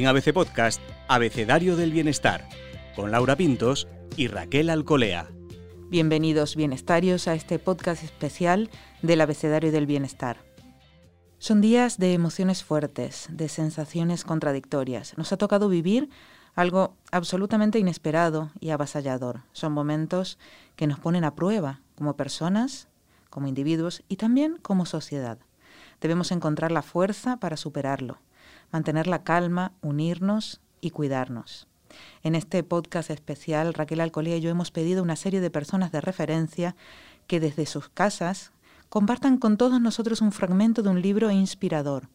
En ABC Podcast, Abecedario del Bienestar, con Laura Pintos y Raquel Alcolea. Bienvenidos bienestarios a este podcast especial del Abecedario del Bienestar. Son días de emociones fuertes, de sensaciones contradictorias. Nos ha tocado vivir algo absolutamente inesperado y avasallador. Son momentos que nos ponen a prueba como personas, como individuos y también como sociedad. Debemos encontrar la fuerza para superarlo mantener la calma, unirnos y cuidarnos. En este podcast especial, Raquel Alcolea y yo hemos pedido una serie de personas de referencia que desde sus casas compartan con todos nosotros un fragmento de un libro inspirador,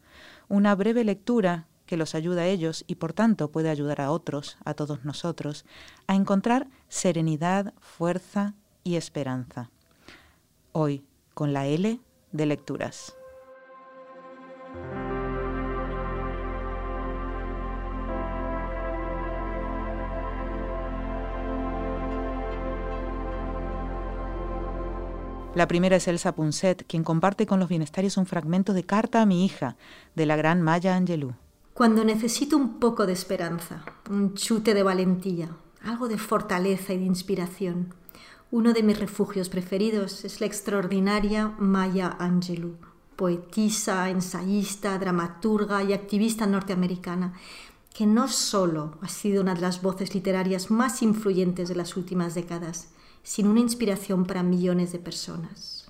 una breve lectura que los ayuda a ellos y por tanto puede ayudar a otros, a todos nosotros, a encontrar serenidad, fuerza y esperanza. Hoy, con la L de lecturas. La primera es Elsa Punset, quien comparte con los bienestarios un fragmento de Carta a mi hija, de la gran Maya Angelou. Cuando necesito un poco de esperanza, un chute de valentía, algo de fortaleza y de inspiración, uno de mis refugios preferidos es la extraordinaria Maya Angelou, poetisa, ensayista, dramaturga y activista norteamericana, que no solo ha sido una de las voces literarias más influyentes de las últimas décadas, sin una inspiración para millones de personas.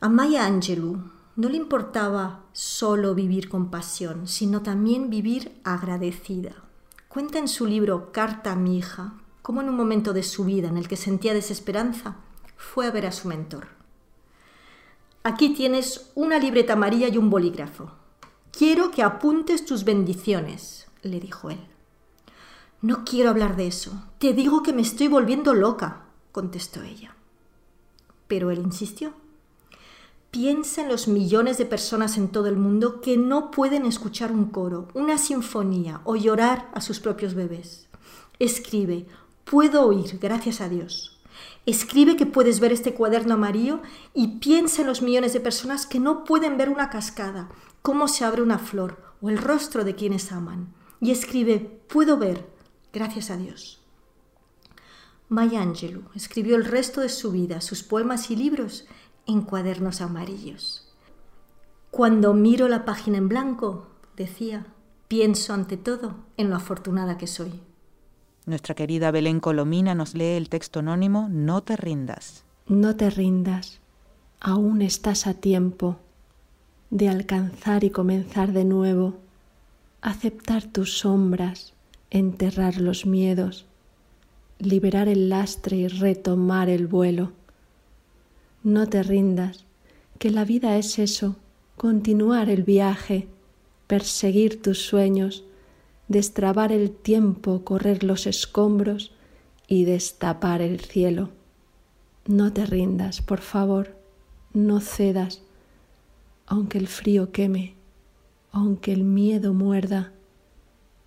A Maya Angelou no le importaba solo vivir con pasión, sino también vivir agradecida. Cuenta en su libro Carta a mi hija cómo en un momento de su vida en el que sentía desesperanza fue a ver a su mentor. Aquí tienes una libreta amarilla y un bolígrafo. Quiero que apuntes tus bendiciones, le dijo él. No quiero hablar de eso. Te digo que me estoy volviendo loca, contestó ella. Pero él insistió. Piensa en los millones de personas en todo el mundo que no pueden escuchar un coro, una sinfonía o llorar a sus propios bebés. Escribe, puedo oír, gracias a Dios. Escribe que puedes ver este cuaderno amarillo y piensa en los millones de personas que no pueden ver una cascada, cómo se abre una flor o el rostro de quienes aman. Y escribe, puedo ver, gracias a Dios. Maya Angelou escribió el resto de su vida, sus poemas y libros, en cuadernos amarillos. Cuando miro la página en blanco, decía, pienso ante todo en lo afortunada que soy. Nuestra querida Belén Colomina nos lee el texto anónimo No te rindas. No te rindas, aún estás a tiempo de alcanzar y comenzar de nuevo, aceptar tus sombras, enterrar los miedos, liberar el lastre y retomar el vuelo. No te rindas, que la vida es eso, continuar el viaje, perseguir tus sueños, destrabar el tiempo, correr los escombros y destapar el cielo. No te rindas, por favor, no cedas, aunque el frío queme, aunque el miedo muerda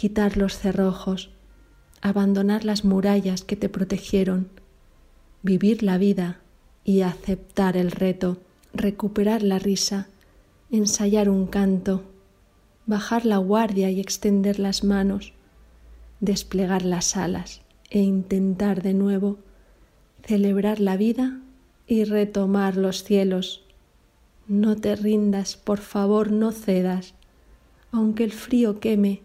quitar los cerrojos, abandonar las murallas que te protegieron, vivir la vida y aceptar el reto, recuperar la risa, ensayar un canto, bajar la guardia y extender las manos, desplegar las alas e intentar de nuevo celebrar la vida y retomar los cielos. No te rindas, por favor, no cedas, aunque el frío queme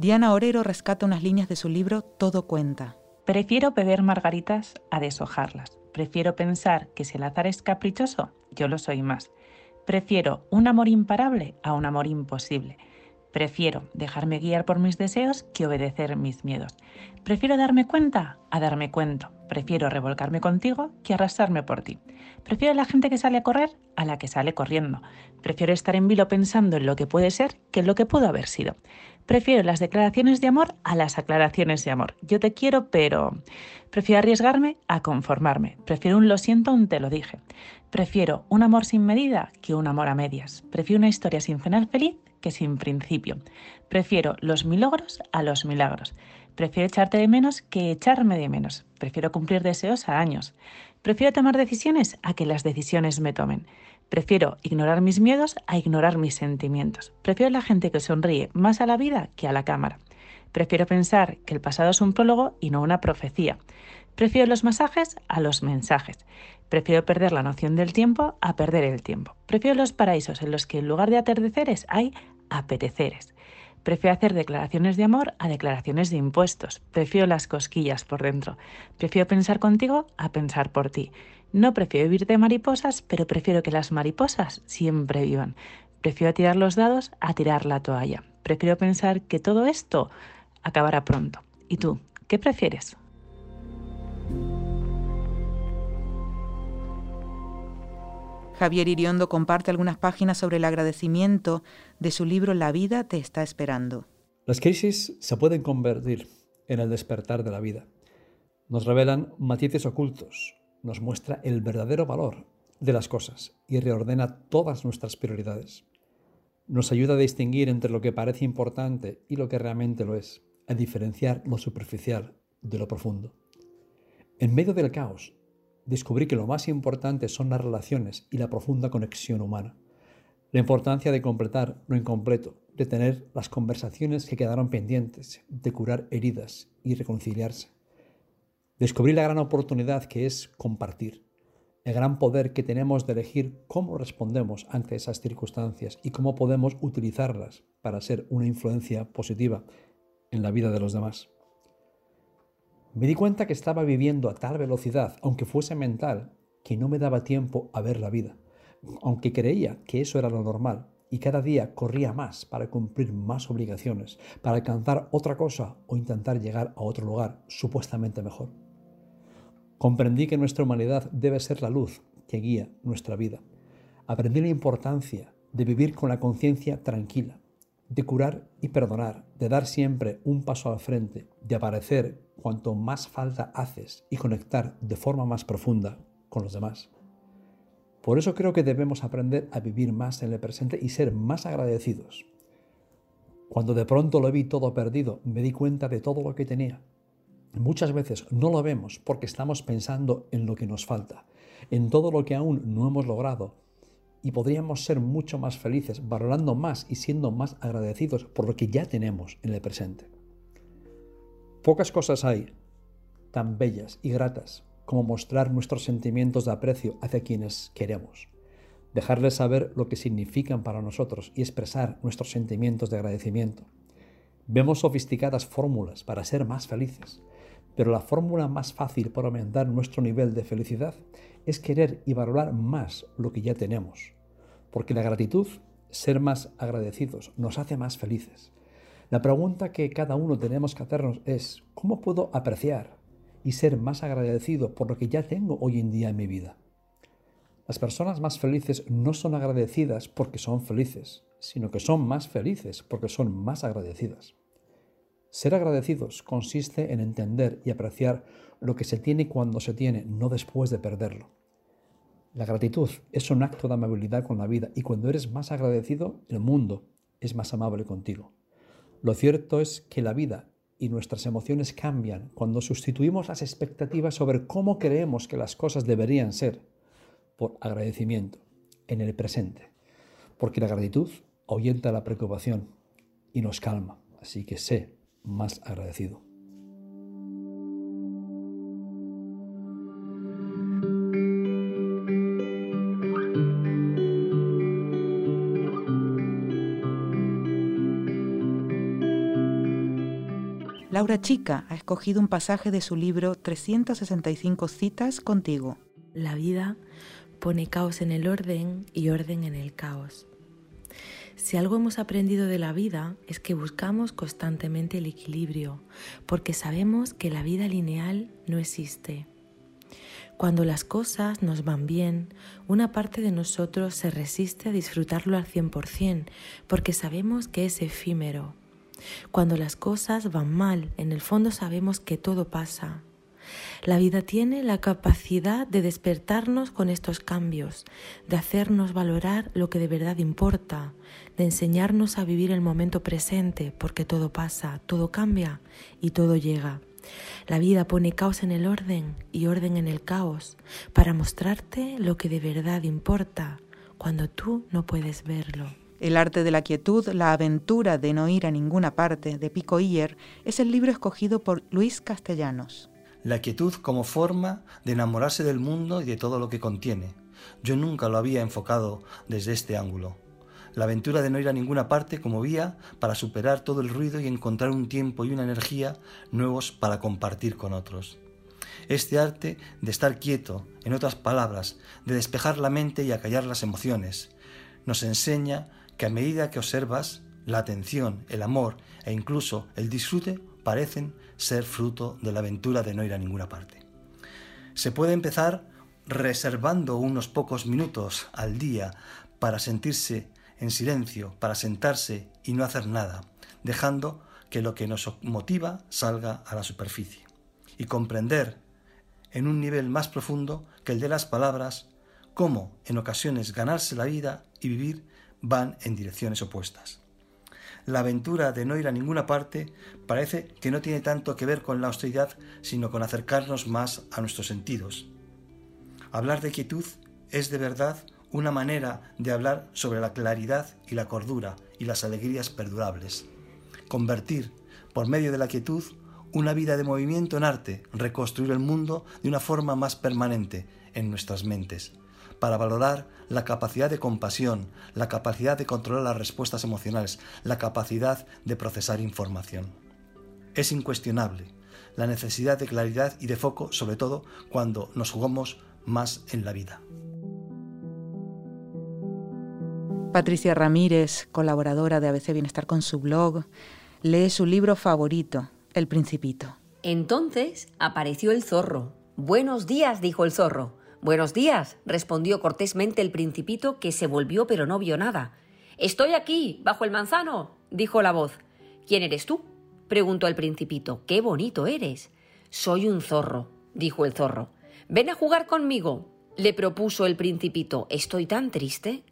Diana Orero rescata unas líneas de su libro Todo cuenta. Prefiero beber margaritas a deshojarlas. Prefiero pensar que si el azar es caprichoso, yo lo soy más. Prefiero un amor imparable a un amor imposible. Prefiero dejarme guiar por mis deseos que obedecer mis miedos. Prefiero darme cuenta a darme cuento. Prefiero revolcarme contigo que arrastrarme por ti. Prefiero la gente que sale a correr a la que sale corriendo. Prefiero estar en vilo pensando en lo que puede ser que en lo que pudo haber sido. Prefiero las declaraciones de amor a las aclaraciones de amor. Yo te quiero, pero... Prefiero arriesgarme a conformarme. Prefiero un lo siento, un te lo dije. Prefiero un amor sin medida que un amor a medias. Prefiero una historia sin final feliz que sin principio. Prefiero los milagros a los milagros. Prefiero echarte de menos que echarme de menos. Prefiero cumplir deseos a años. Prefiero tomar decisiones a que las decisiones me tomen. Prefiero ignorar mis miedos a ignorar mis sentimientos. Prefiero la gente que sonríe más a la vida que a la cámara. Prefiero pensar que el pasado es un prólogo y no una profecía. Prefiero los masajes a los mensajes. Prefiero perder la noción del tiempo a perder el tiempo. Prefiero los paraísos en los que en lugar de atardeceres hay apeteceres. Prefiero hacer declaraciones de amor a declaraciones de impuestos. Prefiero las cosquillas por dentro. Prefiero pensar contigo a pensar por ti. No prefiero vivir de mariposas, pero prefiero que las mariposas siempre vivan. Prefiero tirar los dados a tirar la toalla. Prefiero pensar que todo esto acabará pronto. ¿Y tú? ¿Qué prefieres? Javier Iriondo comparte algunas páginas sobre el agradecimiento de su libro La vida te está esperando. Las crisis se pueden convertir en el despertar de la vida. Nos revelan matices ocultos, nos muestra el verdadero valor de las cosas y reordena todas nuestras prioridades. Nos ayuda a distinguir entre lo que parece importante y lo que realmente lo es, a diferenciar lo superficial de lo profundo. En medio del caos, descubrí que lo más importante son las relaciones y la profunda conexión humana. La importancia de completar lo incompleto, de tener las conversaciones que quedaron pendientes, de curar heridas y reconciliarse. Descubrí la gran oportunidad que es compartir, el gran poder que tenemos de elegir cómo respondemos ante esas circunstancias y cómo podemos utilizarlas para ser una influencia positiva en la vida de los demás. Me di cuenta que estaba viviendo a tal velocidad, aunque fuese mental, que no me daba tiempo a ver la vida, aunque creía que eso era lo normal, y cada día corría más para cumplir más obligaciones, para alcanzar otra cosa o intentar llegar a otro lugar supuestamente mejor. Comprendí que nuestra humanidad debe ser la luz que guía nuestra vida. Aprendí la importancia de vivir con la conciencia tranquila, de curar y perdonar, de dar siempre un paso al frente, de aparecer cuanto más falta haces y conectar de forma más profunda con los demás. Por eso creo que debemos aprender a vivir más en el presente y ser más agradecidos. Cuando de pronto lo vi todo perdido, me di cuenta de todo lo que tenía Muchas veces no lo vemos porque estamos pensando en lo que nos falta, en todo lo que aún no hemos logrado y podríamos ser mucho más felices valorando más y siendo más agradecidos por lo que ya tenemos en el presente. Pocas cosas hay tan bellas y gratas como mostrar nuestros sentimientos de aprecio hacia quienes queremos, dejarles saber lo que significan para nosotros y expresar nuestros sentimientos de agradecimiento. Vemos sofisticadas fórmulas para ser más felices, pero la fórmula más fácil para aumentar nuestro nivel de felicidad es querer y valorar más lo que ya tenemos. Porque la gratitud, ser más agradecidos, nos hace más felices. La pregunta que cada uno tenemos que hacernos es, ¿cómo puedo apreciar y ser más agradecido por lo que ya tengo hoy en día en mi vida? Las personas más felices no son agradecidas porque son felices, sino que son más felices porque son más agradecidas. Ser agradecidos consiste en entender y apreciar lo que se tiene cuando se tiene, no después de perderlo. La gratitud es un acto de amabilidad con la vida y cuando eres más agradecido, el mundo es más amable contigo. Lo cierto es que la vida y nuestras emociones cambian cuando sustituimos las expectativas sobre cómo creemos que las cosas deberían ser por agradecimiento en el presente. Porque la gratitud ahuyenta la preocupación y nos calma. Así que sé más agradecido. Laura Chica ha escogido un pasaje de su libro 365 citas contigo. La vida pone caos en el orden y orden en el caos. Si algo hemos aprendido de la vida es que buscamos constantemente el equilibrio, porque sabemos que la vida lineal no existe. Cuando las cosas nos van bien, una parte de nosotros se resiste a disfrutarlo al 100%, porque sabemos que es efímero. Cuando las cosas van mal, en el fondo sabemos que todo pasa, la vida tiene la capacidad de despertarnos con estos cambios, de hacernos valorar lo que de verdad importa, de enseñarnos a vivir el momento presente, porque todo pasa, todo cambia y todo llega. La vida pone caos en el orden y orden en el caos para mostrarte lo que de verdad importa cuando tú no puedes verlo. El arte de la quietud, la aventura de no ir a ninguna parte, de Pico Iyer, es el libro escogido por Luis Castellanos. La quietud como forma de enamorarse del mundo y de todo lo que contiene. Yo nunca lo había enfocado desde este ángulo. La aventura de no ir a ninguna parte como vía para superar todo el ruido y encontrar un tiempo y una energía nuevos para compartir con otros. Este arte de estar quieto, en otras palabras, de despejar la mente y acallar las emociones, nos enseña que a medida que observas, la atención, el amor e incluso el disfrute parecen ser fruto de la aventura de no ir a ninguna parte. Se puede empezar reservando unos pocos minutos al día para sentirse en silencio, para sentarse y no hacer nada, dejando que lo que nos motiva salga a la superficie y comprender en un nivel más profundo que el de las palabras cómo en ocasiones ganarse la vida y vivir van en direcciones opuestas la aventura de no ir a ninguna parte parece que no tiene tanto que ver con la austeridad, sino con acercarnos más a nuestros sentidos. Hablar de quietud es de verdad una manera de hablar sobre la claridad y la cordura y las alegrías perdurables. Convertir, por medio de la quietud, una vida de movimiento en arte, reconstruir el mundo de una forma más permanente en nuestras mentes para valorar la capacidad de compasión, la capacidad de controlar las respuestas emocionales, la capacidad de procesar información. Es incuestionable la necesidad de claridad y de foco, sobre todo cuando nos jugamos más en la vida. Patricia Ramírez, colaboradora de ABC Bienestar con su blog, lee su libro favorito, El Principito. Entonces apareció el zorro. Buenos días, dijo el zorro. Buenos días, respondió cortésmente el principito, que se volvió pero no vio nada. Estoy aquí, bajo el manzano, dijo la voz. ¿Quién eres tú? preguntó el principito. Qué bonito eres. Soy un zorro, dijo el zorro. Ven a jugar conmigo, le propuso el principito. Estoy tan triste.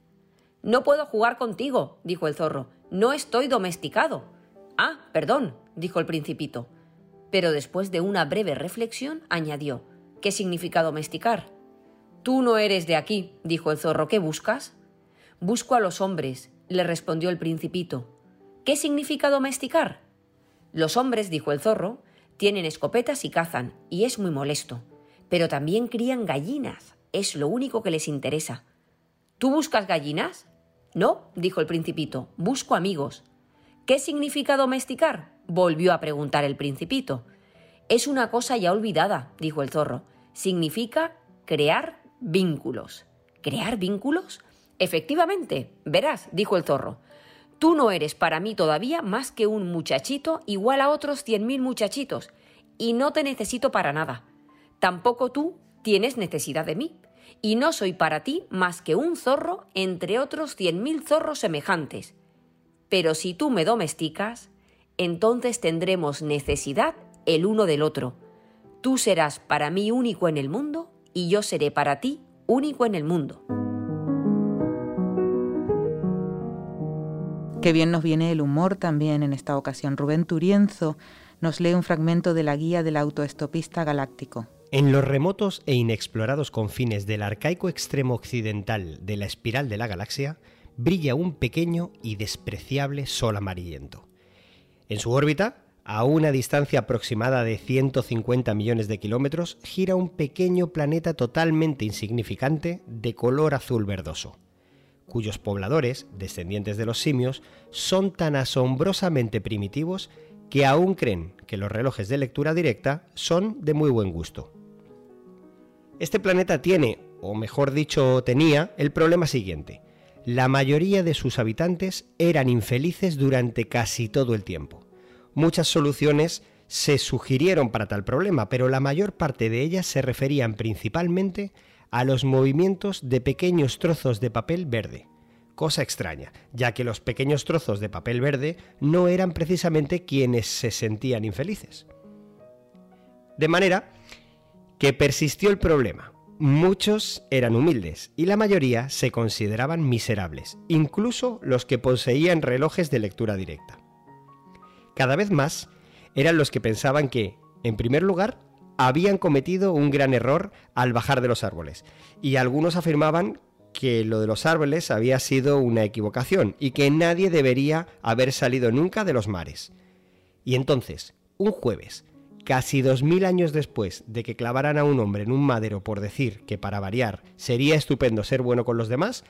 No puedo jugar contigo, dijo el zorro. No estoy domesticado. Ah, perdón, dijo el principito. Pero después de una breve reflexión añadió ¿Qué significa domesticar? Tú no eres de aquí, dijo el zorro. ¿Qué buscas? Busco a los hombres, le respondió el principito. ¿Qué significa domesticar? Los hombres, dijo el zorro, tienen escopetas y cazan, y es muy molesto. Pero también crían gallinas, es lo único que les interesa. ¿Tú buscas gallinas? No, dijo el principito, busco amigos. ¿Qué significa domesticar? volvió a preguntar el principito. Es una cosa ya olvidada, dijo el zorro. Significa crear vínculos. ¿Crear vínculos? Efectivamente, verás, dijo el zorro. Tú no eres para mí todavía más que un muchachito igual a otros cien mil muchachitos, y no te necesito para nada. Tampoco tú tienes necesidad de mí, y no soy para ti más que un zorro entre otros cien mil zorros semejantes. Pero si tú me domesticas, entonces tendremos necesidad el uno del otro. Tú serás para mí único en el mundo y yo seré para ti único en el mundo. Qué bien nos viene el humor también en esta ocasión. Rubén Turienzo nos lee un fragmento de la guía del autoestopista galáctico. En los remotos e inexplorados confines del arcaico extremo occidental de la espiral de la galaxia, brilla un pequeño y despreciable sol amarillento. En su órbita, a una distancia aproximada de 150 millones de kilómetros gira un pequeño planeta totalmente insignificante de color azul verdoso, cuyos pobladores, descendientes de los simios, son tan asombrosamente primitivos que aún creen que los relojes de lectura directa son de muy buen gusto. Este planeta tiene, o mejor dicho tenía, el problema siguiente. La mayoría de sus habitantes eran infelices durante casi todo el tiempo. Muchas soluciones se sugirieron para tal problema, pero la mayor parte de ellas se referían principalmente a los movimientos de pequeños trozos de papel verde. Cosa extraña, ya que los pequeños trozos de papel verde no eran precisamente quienes se sentían infelices. De manera que persistió el problema. Muchos eran humildes y la mayoría se consideraban miserables, incluso los que poseían relojes de lectura directa. Cada vez más eran los que pensaban que, en primer lugar, habían cometido un gran error al bajar de los árboles, y algunos afirmaban que lo de los árboles había sido una equivocación y que nadie debería haber salido nunca de los mares. Y entonces, un jueves, casi dos mil años después de que clavaran a un hombre en un madero por decir que para variar sería estupendo ser bueno con los demás,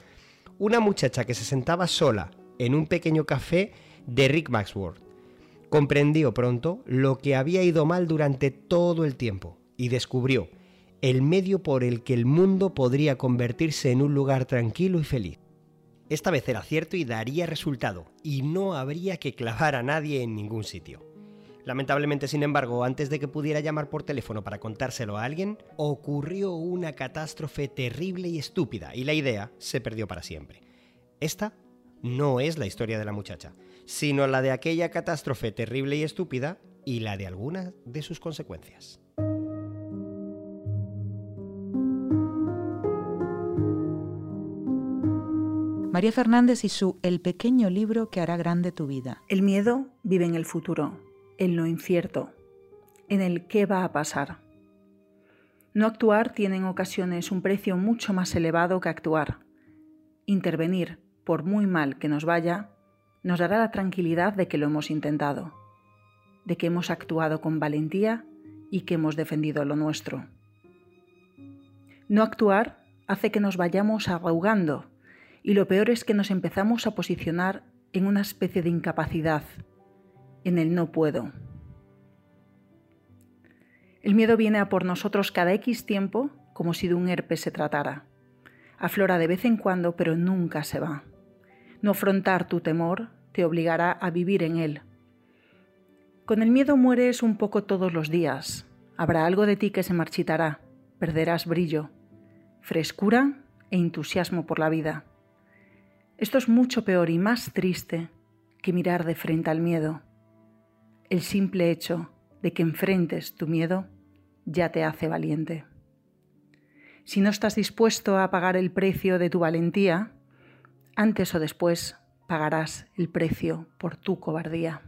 una muchacha que se sentaba sola en un pequeño café de Rick Maxworth comprendió pronto lo que había ido mal durante todo el tiempo y descubrió el medio por el que el mundo podría convertirse en un lugar tranquilo y feliz. Esta vez era cierto y daría resultado, y no habría que clavar a nadie en ningún sitio. Lamentablemente, sin embargo, antes de que pudiera llamar por teléfono para contárselo a alguien, ocurrió una catástrofe terrible y estúpida, y la idea se perdió para siempre. Esta no es la historia de la muchacha, sino la de aquella catástrofe terrible y estúpida y la de algunas de sus consecuencias. María Fernández y su El pequeño libro que hará grande tu vida. El miedo vive en el futuro, en lo incierto, en el qué va a pasar. No actuar tiene en ocasiones un precio mucho más elevado que actuar. Intervenir, por muy mal que nos vaya, nos dará la tranquilidad de que lo hemos intentado, de que hemos actuado con valentía y que hemos defendido lo nuestro. No actuar hace que nos vayamos arrugando y lo peor es que nos empezamos a posicionar en una especie de incapacidad, en el no puedo. El miedo viene a por nosotros cada X tiempo como si de un herpes se tratara. Aflora de vez en cuando, pero nunca se va. No afrontar tu temor te obligará a vivir en él. Con el miedo mueres un poco todos los días. Habrá algo de ti que se marchitará, perderás brillo, frescura e entusiasmo por la vida. Esto es mucho peor y más triste que mirar de frente al miedo. El simple hecho de que enfrentes tu miedo ya te hace valiente. Si no estás dispuesto a pagar el precio de tu valentía, antes o después pagarás el precio por tu cobardía.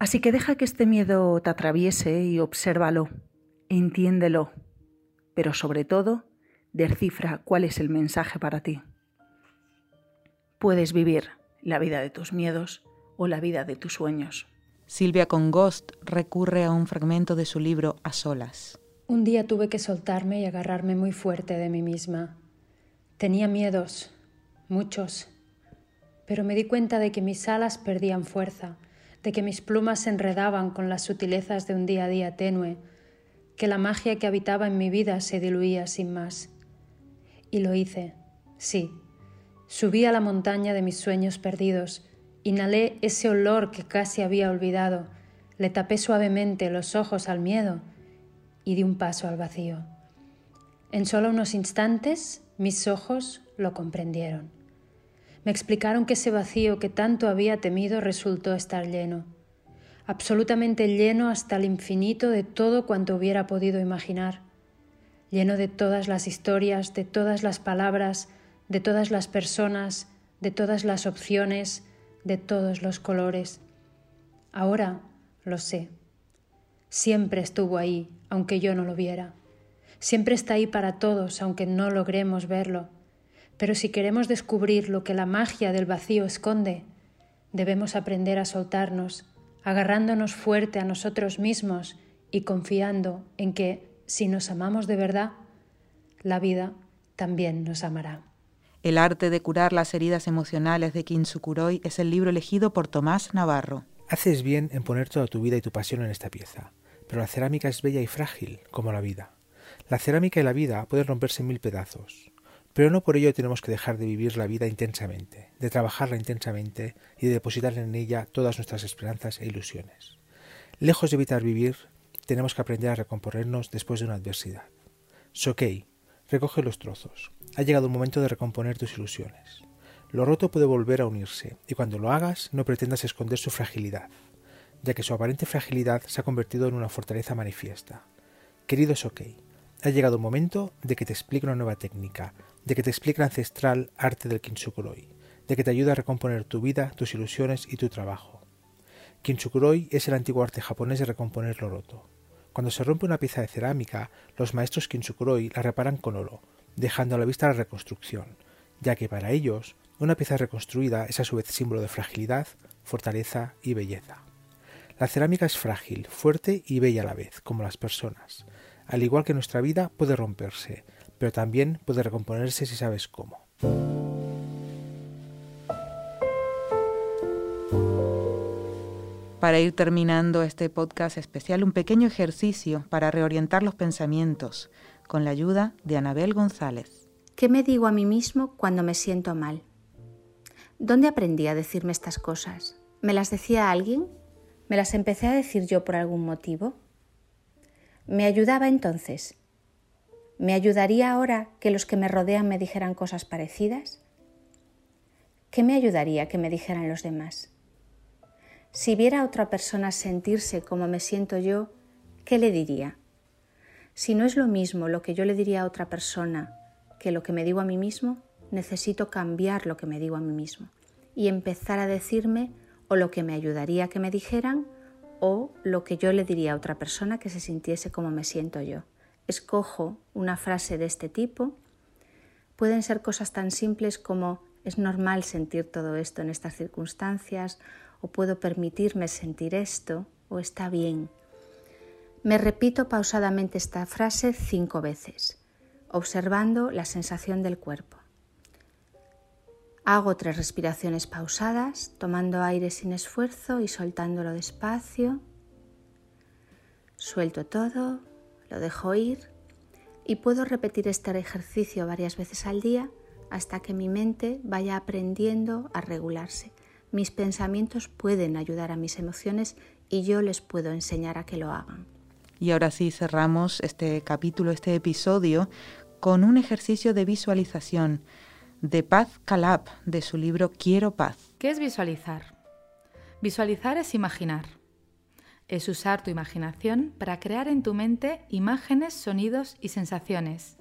Así que deja que este miedo te atraviese y obsérvalo, entiéndelo, pero sobre todo, descifra cuál es el mensaje para ti. Puedes vivir la vida de tus miedos o la vida de tus sueños. Silvia Congost recurre a un fragmento de su libro A solas. Un día tuve que soltarme y agarrarme muy fuerte de mí misma. Tenía miedos, muchos, pero me di cuenta de que mis alas perdían fuerza, de que mis plumas se enredaban con las sutilezas de un día a día tenue, que la magia que habitaba en mi vida se diluía sin más. Y lo hice, sí. Subí a la montaña de mis sueños perdidos, inhalé ese olor que casi había olvidado, le tapé suavemente los ojos al miedo y di un paso al vacío. En solo unos instantes mis ojos lo comprendieron. Me explicaron que ese vacío que tanto había temido resultó estar lleno, absolutamente lleno hasta el infinito de todo cuanto hubiera podido imaginar, lleno de todas las historias, de todas las palabras, de todas las personas, de todas las opciones, de todos los colores. Ahora lo sé. Siempre estuvo ahí, aunque yo no lo viera. Siempre está ahí para todos, aunque no logremos verlo. Pero si queremos descubrir lo que la magia del vacío esconde, debemos aprender a soltarnos, agarrándonos fuerte a nosotros mismos y confiando en que, si nos amamos de verdad, la vida también nos amará. El arte de curar las heridas emocionales de Kinsukuroi es el libro elegido por Tomás Navarro. Haces bien en poner toda tu vida y tu pasión en esta pieza, pero la cerámica es bella y frágil, como la vida. La cerámica y la vida pueden romperse en mil pedazos, pero no por ello tenemos que dejar de vivir la vida intensamente, de trabajarla intensamente y de depositar en ella todas nuestras esperanzas e ilusiones. Lejos de evitar vivir, tenemos que aprender a recomponernos después de una adversidad. Sokei, recoge los trozos. Ha llegado el momento de recomponer tus ilusiones. Lo roto puede volver a unirse, y cuando lo hagas no pretendas esconder su fragilidad, ya que su aparente fragilidad se ha convertido en una fortaleza manifiesta. Querido Sokei, ha llegado el momento de que te explique una nueva técnica, de que te explique el ancestral arte del Kintsukuroi, de que te ayude a recomponer tu vida, tus ilusiones y tu trabajo. Kintsukuroi es el antiguo arte japonés de recomponer lo roto. Cuando se rompe una pieza de cerámica, los maestros Kintsukuroi la reparan con oro, dejando a la vista la reconstrucción, ya que para ellos una pieza reconstruida es a su vez símbolo de fragilidad, fortaleza y belleza. La cerámica es frágil, fuerte y bella a la vez, como las personas. Al igual que nuestra vida puede romperse, pero también puede recomponerse si sabes cómo. Para ir terminando este podcast especial, un pequeño ejercicio para reorientar los pensamientos, con la ayuda de Anabel González. ¿Qué me digo a mí mismo cuando me siento mal? ¿Dónde aprendí a decirme estas cosas? ¿Me las decía alguien? ¿Me las empecé a decir yo por algún motivo? ¿Me ayudaba entonces? ¿Me ayudaría ahora que los que me rodean me dijeran cosas parecidas? ¿Qué me ayudaría que me dijeran los demás? Si viera a otra persona sentirse como me siento yo, ¿qué le diría? Si no es lo mismo lo que yo le diría a otra persona que lo que me digo a mí mismo, necesito cambiar lo que me digo a mí mismo y empezar a decirme o lo que me ayudaría que me dijeran o lo que yo le diría a otra persona que se sintiese como me siento yo. Escojo una frase de este tipo. Pueden ser cosas tan simples como es normal sentir todo esto en estas circunstancias o puedo permitirme sentir esto o está bien. Me repito pausadamente esta frase cinco veces, observando la sensación del cuerpo. Hago tres respiraciones pausadas, tomando aire sin esfuerzo y soltándolo despacio. Suelto todo, lo dejo ir y puedo repetir este ejercicio varias veces al día hasta que mi mente vaya aprendiendo a regularse. Mis pensamientos pueden ayudar a mis emociones y yo les puedo enseñar a que lo hagan. Y ahora sí cerramos este capítulo, este episodio, con un ejercicio de visualización de Paz Calab, de su libro Quiero paz. ¿Qué es visualizar? Visualizar es imaginar. Es usar tu imaginación para crear en tu mente imágenes, sonidos y sensaciones.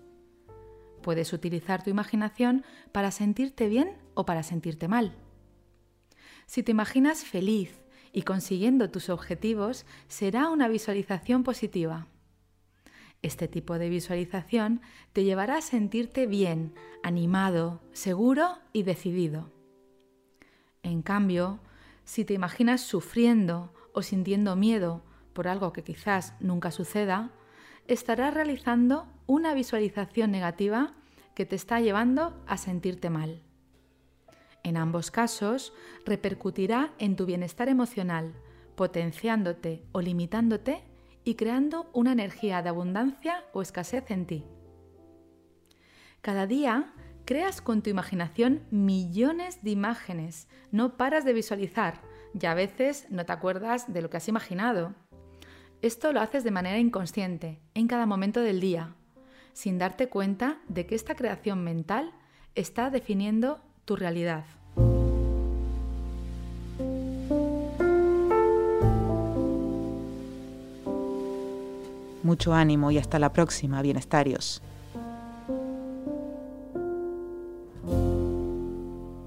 Puedes utilizar tu imaginación para sentirte bien o para sentirte mal. Si te imaginas feliz y consiguiendo tus objetivos, será una visualización positiva. Este tipo de visualización te llevará a sentirte bien, animado, seguro y decidido. En cambio, si te imaginas sufriendo o sintiendo miedo por algo que quizás nunca suceda, estarás realizando una visualización negativa que te está llevando a sentirte mal. En ambos casos, repercutirá en tu bienestar emocional, potenciándote o limitándote y creando una energía de abundancia o escasez en ti. Cada día creas con tu imaginación millones de imágenes, no paras de visualizar y a veces no te acuerdas de lo que has imaginado. Esto lo haces de manera inconsciente, en cada momento del día, sin darte cuenta de que esta creación mental está definiendo tu realidad. Mucho ánimo y hasta la próxima, bienestarios.